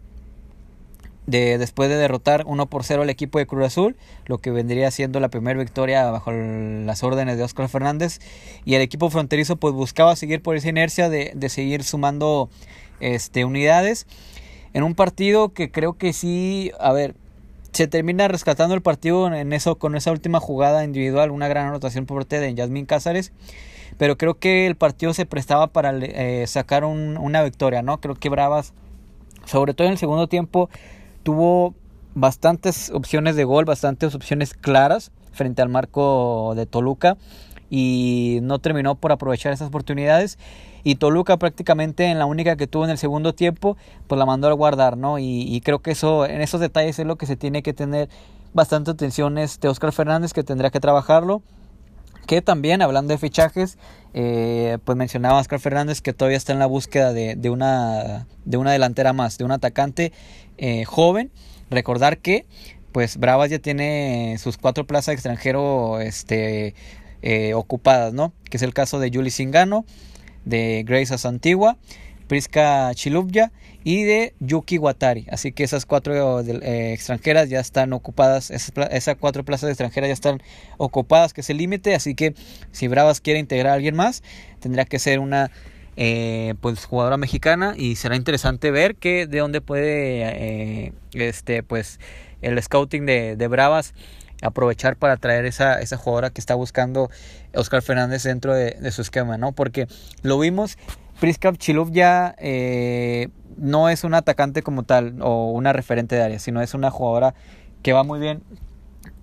de, después de derrotar 1 por 0 al equipo de Cruz Azul, lo que vendría siendo la primera victoria bajo las órdenes de Oscar Fernández. Y el equipo fronterizo pues buscaba seguir por esa inercia de, de seguir sumando este, unidades en un partido que creo que sí, a ver, se termina rescatando el partido en eso con esa última jugada individual, una gran anotación por parte de Yasmín Cázares, pero creo que el partido se prestaba para eh, sacar una victoria, ¿no? Creo que Bravas, sobre todo en el segundo tiempo, tuvo bastantes opciones de gol, bastantes opciones claras frente al marco de Toluca y no terminó por aprovechar esas oportunidades y Toluca prácticamente en la única que tuvo en el segundo tiempo pues la mandó a guardar no y, creo que eso en esos detalles es lo que se tiene que tener bastante atención este Oscar Fernández que tendrá que trabajarlo que también hablando de fichajes eh, pues mencionaba Oscar Fernández que todavía está en la búsqueda de, de una de una delantera más de un atacante eh, joven recordar que pues Bravas ya tiene sus cuatro plazas de extranjero este eh, ocupadas, ¿no? Que es el caso de Julie Singano, de Grace Asantigua, Priska Chilubya y de Yuki Watari. Así que esas cuatro eh, extranjeras ya están ocupadas, esas, cuatro plazas extranjeras ya están ocupadas, que es el límite. Así que si Bravas quiere integrar a alguien más, tendría que ser una eh, pues jugadora mexicana y será interesante ver que de dónde puede este pues el scouting de Bravas aprovechar para traer esa, esa jugadora que está buscando Oscar Fernández dentro de, su esquema, ¿no? Porque lo vimos, Priska Chilov ya eh, no es un atacante como tal o una referente de área, sino es una jugadora que va muy bien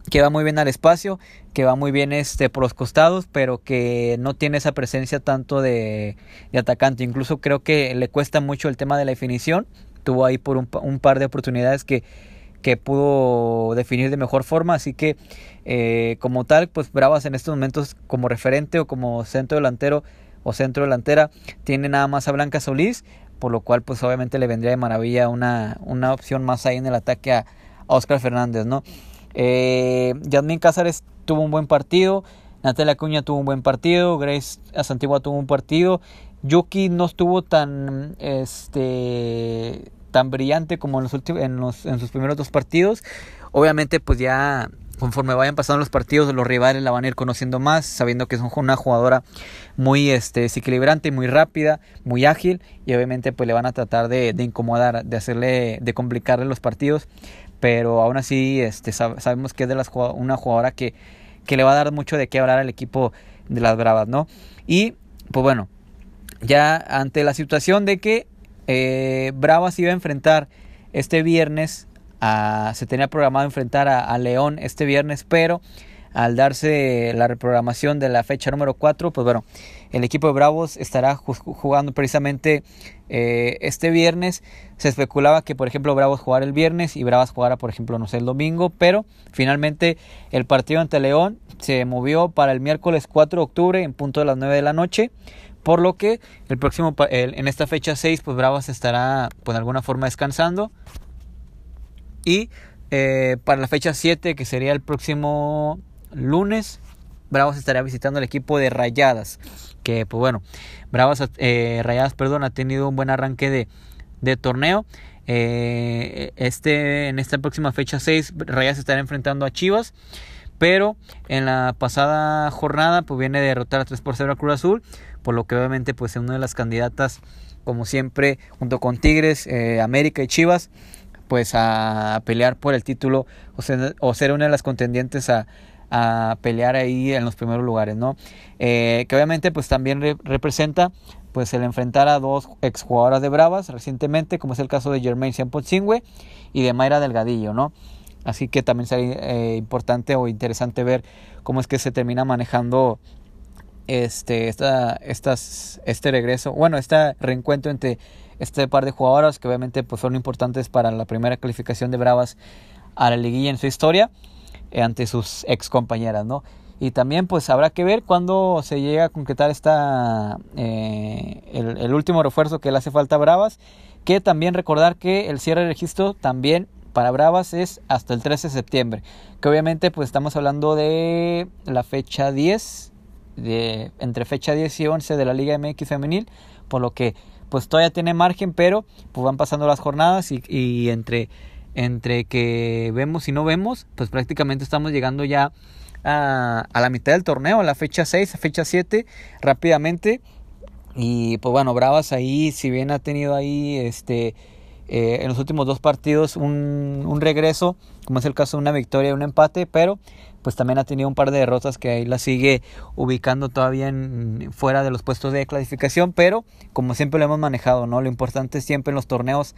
que va muy bien al espacio, que va muy bien este por los costados, pero que no tiene esa presencia tanto de, de atacante. Incluso creo que le cuesta mucho el tema de la definición. Tuvo ahí por un, un par de oportunidades que que pudo definir de mejor forma. Así que eh, como tal, pues Bravas en estos momentos como referente o como centro delantero o centro delantera tiene nada más a Blanca Solís, por lo cual pues obviamente le vendría de maravilla una, una opción más ahí en el ataque a, Oscar Fernández, ¿no? Eh, Yasmin Cázares tuvo un buen partido, Natalia Cuña tuvo un buen partido, Grace Asantigua tuvo un partido, Yuki no estuvo tan este tan brillante como en, los últimos, en, los, en sus primeros dos partidos. Obviamente, pues ya conforme vayan pasando los partidos, los rivales la van a ir conociendo más, sabiendo que es una jugadora muy este, desequilibrante, muy rápida, muy ágil, y obviamente pues le van a tratar de, incomodar, de hacerle, de complicarle los partidos, pero aún así este, sabemos que es de las, una jugadora que, que le va a dar mucho de qué hablar al equipo de las Bravas, ¿no? Y pues bueno, ya ante la situación de que eh, Bravas iba a enfrentar este viernes, se tenía programado enfrentar a, León este viernes, pero al darse la reprogramación de la fecha número 4, pues bueno, el equipo de Bravos estará jugando precisamente eh, este viernes. Se especulaba que, por ejemplo, Bravos jugara el viernes y Bravas jugara, por ejemplo, no sé, el domingo, pero finalmente el partido ante León se movió para el miércoles 4 de octubre en punto de las 9 de la noche. Por lo que el próximo, en esta fecha 6, pues Bravas estará pues, de alguna forma descansando. Y eh, para la fecha 7, que sería el próximo lunes, Bravas estará visitando el equipo de Rayadas. Que pues bueno, Bravas, eh, Rayadas, perdón, ha tenido un buen arranque de, torneo. Eh, este, en esta próxima fecha 6, Rayadas estará enfrentando a Chivas. Pero en la pasada jornada, pues viene a derrotar a 3 por 0 a Cruz Azul por lo que obviamente pues es una de las candidatas como siempre junto con Tigres, eh, América y Chivas pues a, pelear por el título o ser, una de las contendientes a, pelear ahí en los primeros lugares, ¿no? Eh, que obviamente pues también representa pues el enfrentar a dos exjugadoras de Bravas recientemente, como es el caso de Germain Ciampotzingüe y de Mayra Delgadillo, ¿no? Así que también sería eh, importante o interesante ver cómo es que se termina manejando este, esta, estas, este regreso, bueno, este reencuentro entre este par de jugadoras que obviamente pues, fueron importantes para la primera calificación de Bravas a la liguilla en su historia eh, ante sus ex compañeras, ¿no? Y también pues habrá que ver cuándo se llega a concretar esta, eh, el, último refuerzo que le hace falta a Bravas, que también recordar que el cierre de registro también para Bravas es hasta el 13 de septiembre, que obviamente pues estamos hablando de la fecha 10 de entre fecha 10 y 11 de la Liga MX femenil, por lo que pues todavía tiene margen, pero pues van pasando las jornadas y, y entre entre que vemos y no vemos, pues prácticamente estamos llegando ya a, a la mitad del torneo, a la fecha 6, a fecha 7, rápidamente. Y pues bueno, Bravas ahí, si bien ha tenido ahí este eh, en los últimos dos partidos un, un, regreso, como es el caso de una victoria y un empate, pero pues también ha tenido un par de derrotas que ahí la sigue ubicando todavía en, fuera de los puestos de clasificación, pero como siempre lo hemos manejado, ¿no? Lo importante siempre en los torneos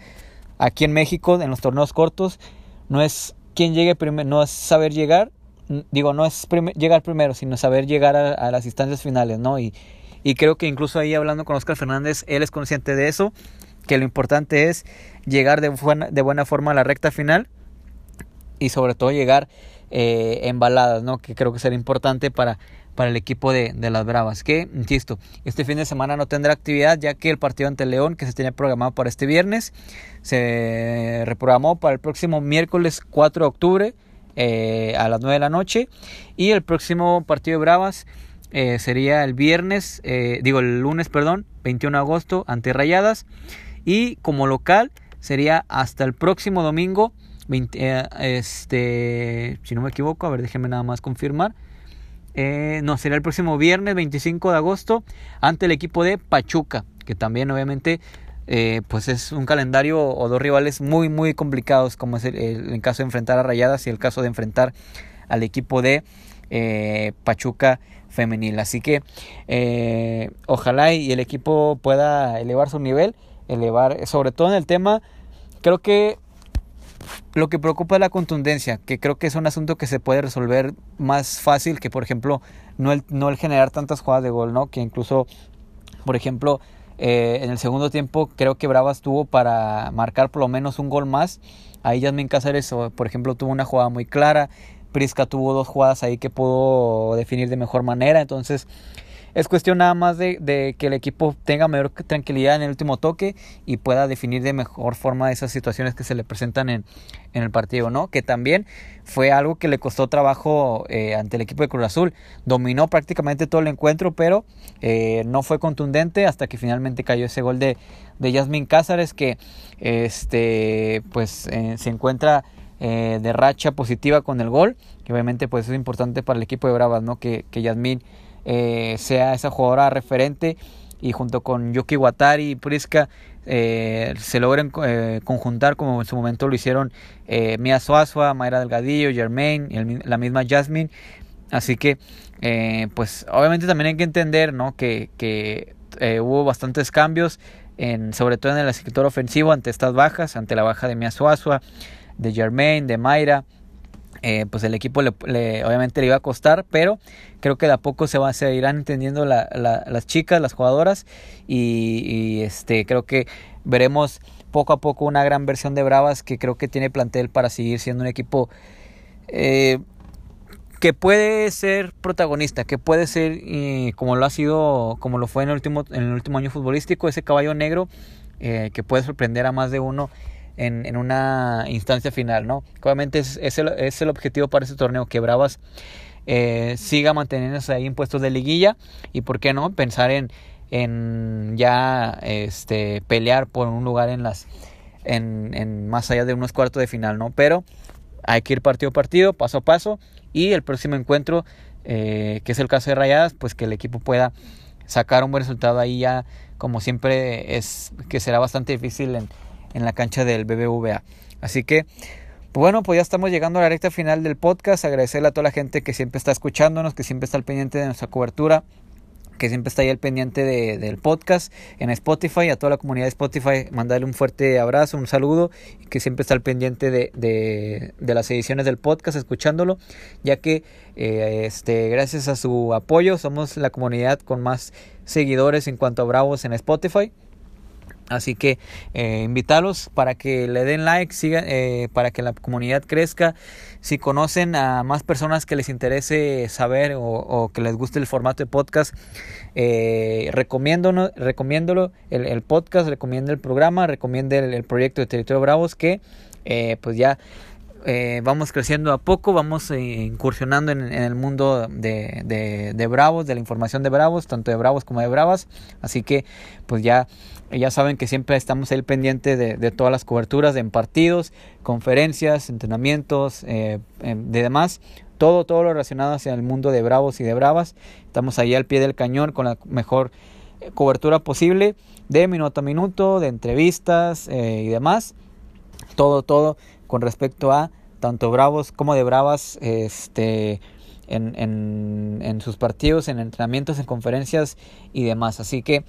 aquí en México, en los torneos cortos, no es quién llegue primero, no es saber llegar, digo, no es llegar primero, sino saber llegar a, a, las instancias finales, ¿no? Y, y creo que incluso ahí hablando con Oscar Fernández, él es consciente de eso que lo importante es llegar de buena, de buena forma a la recta final y sobre todo llegar eh, embaladas, ¿no? que creo que será importante para, para el equipo de, de, las Bravas. Que, insisto, este fin de semana no tendrá actividad ya que el partido ante León, que se tenía programado para este viernes, se reprogramó para el próximo miércoles 4 de octubre eh, a las 9 de la noche. Y el próximo partido de Bravas eh, sería el viernes, eh, digo el lunes, perdón, 21 de agosto ante Rayadas. Y como local sería hasta el próximo domingo, 20, eh, este, si no me equivoco, a ver, déjenme nada más confirmar. Eh, no, sería el próximo viernes 25 de agosto ante el equipo de Pachuca, que también obviamente eh, pues es un calendario o dos rivales muy muy complicados como es el, el, caso de enfrentar a Rayadas y el caso de enfrentar al equipo de Pachuca femenil. Así que ojalá y el equipo pueda elevar su nivel elevar, sobre todo en el tema, creo que lo que preocupa es la contundencia, que creo que es un asunto que se puede resolver más fácil que, por ejemplo, no el, no el generar tantas jugadas de gol, ¿no? Que incluso, por ejemplo, eh, en el segundo tiempo creo que Bravas tuvo para marcar por lo menos un gol más. Ahí Jasmine Cáceres, por ejemplo, tuvo una jugada muy clara. Prisca tuvo dos jugadas ahí que pudo definir de mejor manera. Entonces, es cuestión nada más de, que el equipo tenga mayor tranquilidad en el último toque y pueda definir de mejor forma esas situaciones que se le presentan en, el partido, ¿no? Que también fue algo que le costó trabajo eh, ante el equipo de Cruz Azul. Dominó prácticamente todo el encuentro, pero eh, no fue contundente hasta que finalmente cayó ese gol de, de Cázares que este pues eh, se encuentra de racha positiva con el gol, que obviamente pues es importante para el equipo de Bravas, ¿no? Que, que Yasmin eh, sea esa jugadora referente y junto con Yuki Watari y Prisca eh, se logren eh, conjuntar como en su momento lo hicieron eh, Mia Suazua, Mayra Delgadillo, Germain, el, la misma Jasmine. Así que, pues obviamente también hay que entender ¿no? que, hubo bastantes cambios, en, sobre todo en el escritor ofensivo ante estas bajas, ante la baja de Mia Suazua, de Germain, de Mayra eh, pues el equipo le, le, obviamente le iba a costar, pero creo que de a poco se, va, se irán entendiendo la, la, las chicas, las jugadoras, y, este creo que veremos poco a poco una gran versión de Bravas que creo que tiene plantel para seguir siendo un equipo eh, que puede ser protagonista, que puede ser eh, como lo ha sido, como lo fue en el último, en el último año futbolístico, ese caballo negro eh, que puede sorprender a más de uno en, en una instancia final, ¿no? Obviamente es, es, el, es el objetivo para este torneo, que Bravas eh, siga manteniéndose ahí en puestos de liguilla y, ¿por qué no?, pensar en, en ya este, pelear por un lugar en las, en, en más allá de unos cuartos de final, ¿no? Pero hay que ir partido a partido, paso a paso y el próximo encuentro, eh, que es el caso de Rayadas, pues que el equipo pueda sacar un buen resultado ahí ya, como siempre es que será bastante difícil en, en la cancha del BBVA. Así que, pues bueno, pues ya estamos llegando a la recta final del podcast. Agradecerle a toda la gente que siempre está escuchándonos, que siempre está al pendiente de nuestra cobertura, que siempre está ahí al pendiente de, del podcast en Spotify, a toda la comunidad de Spotify, mandarle un fuerte abrazo, un saludo, que siempre está al pendiente de, de, de las ediciones del podcast, escuchándolo, ya que eh, este, gracias a su apoyo somos la comunidad con más seguidores en cuanto a Bravos en Spotify. Así que eh, invitarlos para que le den like, sigan, eh, para que la comunidad crezca. Si conocen a más personas que les interese saber o, que les guste el formato de podcast, eh, recomiéndolo, el, podcast, recomiendo el programa, recomiendo el, proyecto de Territorio Bravos que eh, pues ya vamos creciendo a poco, vamos incursionando en, el mundo de, de, Bravos, de la información de Bravos, tanto de Bravos como de Bravas. Así que pues ya, ya saben que siempre estamos ahí pendiente de, de todas las coberturas en partidos, conferencias, entrenamientos, eh, de demás. Todo, todo lo relacionado hacia el mundo de Bravos y de Bravas. Estamos ahí al pie del cañón con la mejor cobertura posible de minuto a minuto, de entrevistas y demás. Todo, todo con respecto a tanto Bravos como de Bravas este, en, en, en sus partidos, en entrenamientos, en conferencias y demás. Así que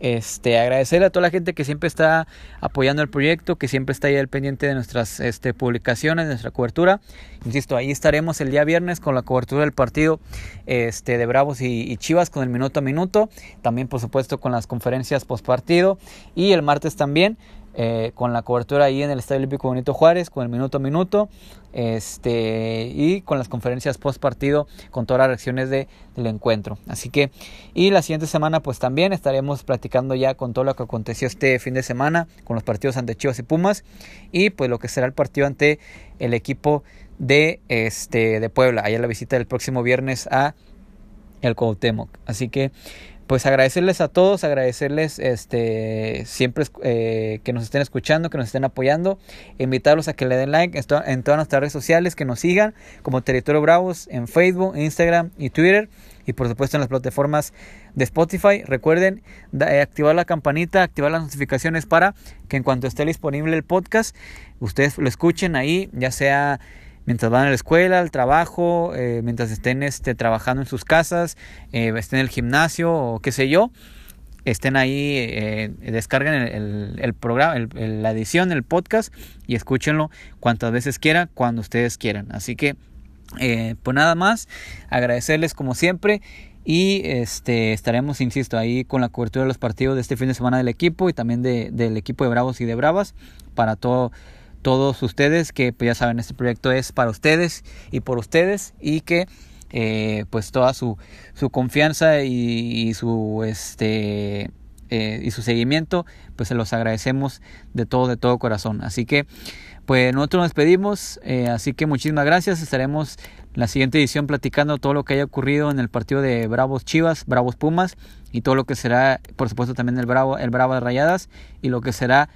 este, agradecerle a toda la gente que siempre está apoyando el proyecto, que siempre está ahí al pendiente de nuestras este, publicaciones, de nuestra cobertura. Insisto, ahí estaremos el día viernes con la cobertura del partido este, de Bravos y, y Chivas con el minuto a minuto. También, por supuesto, con las conferencias post partido. Y el martes también eh, con la cobertura ahí en el Estadio Olímpico Bonito Juárez, con el minuto a minuto, este, y con las conferencias post partido, con todas las reacciones de, del encuentro. Así que, y la siguiente semana, pues también estaremos platicando ya con todo lo que aconteció este fin de semana, con los partidos ante Chivas y Pumas, y pues lo que será el partido ante el equipo de, este, de Puebla, allá la visita del próximo viernes a el Cuauhtémoc. Así que pues agradecerles a todos, agradecerles este siempre eh, que nos estén escuchando, que nos estén apoyando, invitarlos a que le den like en, todas nuestras redes sociales, que nos sigan como Territorio Bravos en Facebook, Instagram y Twitter y por supuesto en las plataformas de Spotify. Recuerden eh, activar la campanita, activar las notificaciones para que en cuanto esté disponible el podcast, ustedes lo escuchen ahí, ya sea mientras van a la escuela, al trabajo, eh, mientras estén este, trabajando en sus casas, eh, estén en el gimnasio o qué sé yo, estén ahí, eh, descarguen el, programa, la edición, el podcast y escúchenlo cuantas veces quieran, cuando ustedes quieran. Así que, pues nada más, agradecerles como siempre. Y este, estaremos, insisto, ahí con la cobertura de los partidos de este fin de semana del equipo y también de, del equipo de Bravos y de Bravas para todo todos ustedes que pues ya saben este proyecto es para ustedes y por ustedes y que eh, pues toda su, su confianza y, su este eh, y su seguimiento pues se los agradecemos de todo de todo corazón. Así que pues nosotros nos despedimos eh, así que muchísimas gracias. Estaremos en la siguiente edición platicando todo lo que haya ocurrido en el partido de Bravos Chivas Bravos Pumas y todo lo que será por supuesto también el Bravo el Bravo de Rayadas y lo que será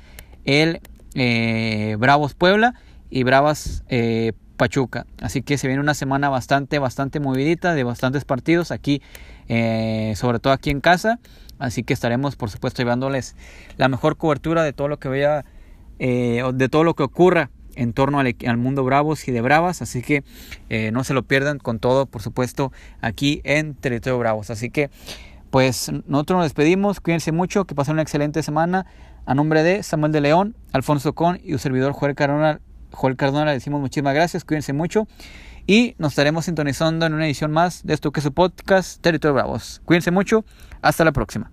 el eh, Bravos Puebla y Bravas eh, Pachuca. Así que se viene una semana bastante, bastante movidita de bastantes partidos aquí, eh, sobre todo aquí en casa. Así que estaremos, por supuesto, llevándoles la mejor cobertura de todo lo que vaya, de todo lo que ocurra en torno al, al, mundo Bravos y de Bravas. Así que no se lo pierdan con todo, por supuesto, aquí en Territorio Bravos. Así que, pues, nosotros nos despedimos. Cuídense mucho, que pasen una excelente semana. A nombre de Samuel de León, Alfonso Con y su servidor Joel Cardona, Joel Cardona le decimos muchísimas gracias, cuídense mucho y nos estaremos sintonizando en una edición más de esto que es su podcast Territorio Bravos. Cuídense mucho, hasta la próxima.